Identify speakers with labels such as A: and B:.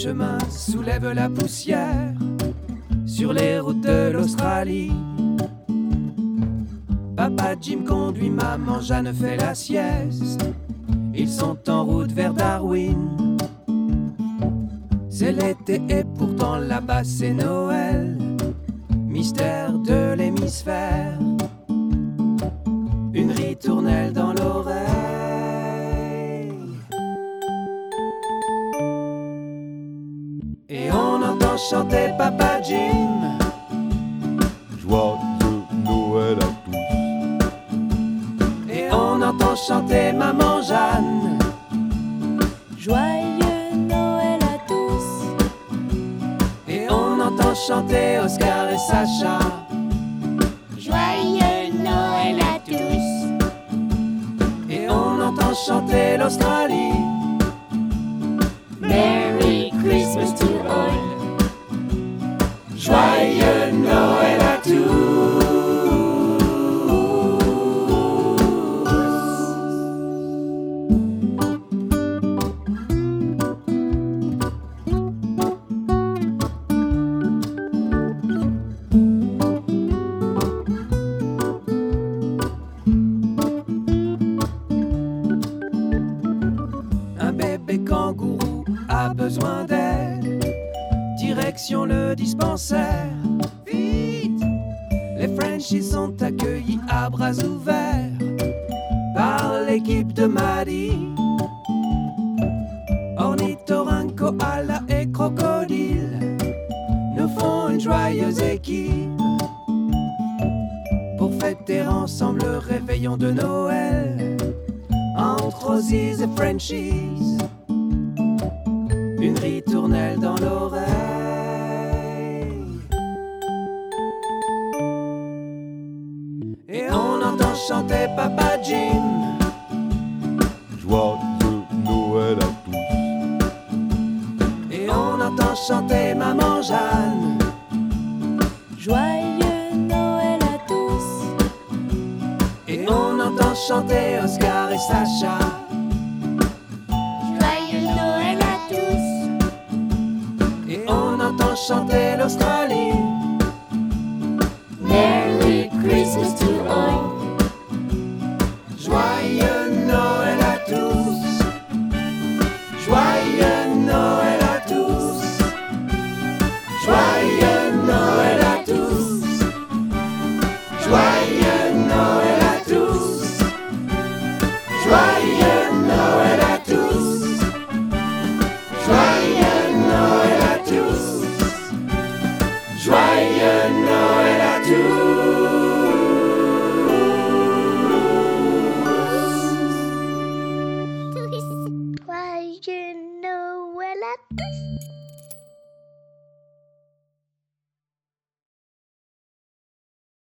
A: chemin soulève la poussière sur les routes de l'Australie. Papa Jim conduit, maman Jeanne fait la sieste. Ils sont en route vers Darwin. C'est l'été et pourtant là-bas c'est Noël. Mystère de l'hémisphère. Une ritournelle dans l'oreille. Et on entend chanter Papa Jim.
B: Joyeux Noël à tous.
A: Et on entend chanter Maman Jeanne.
C: Joyeux Noël à tous.
A: Et on entend chanter Oscar et Sacha.
C: Joyeux Noël à tous.
A: Et on entend chanter l'Australie.
C: Merry Christmas to all.
A: Joyeux besoin d'aide. Direction le dispensaire. Vite! Les Frenchies sont accueillis à bras ouverts par l'équipe de Maddy. Ornithorynque, koala et crocodile nous font une joyeuse équipe pour fêter ensemble le réveillon de Noël entre Aussies et Frenchies. Et on entend chanter Papa Jim.
B: Joyeux Noël à tous.
A: Et on entend chanter Maman Jeanne.
C: Joyeux Noël à tous.
A: Et on entend chanter Oscar et Sacha.
C: Joyeux Noël à tous.
A: Et on entend chanter l'Australie.
C: Christmas to all.
A: Joyeux Noël à tous. Joyeux Noël à tous. Joyeux Noël à tous. Joyeux Noël à tous. Joyeux Noël à tous. Joyeux Noël à tous. Joyeux Noël. that.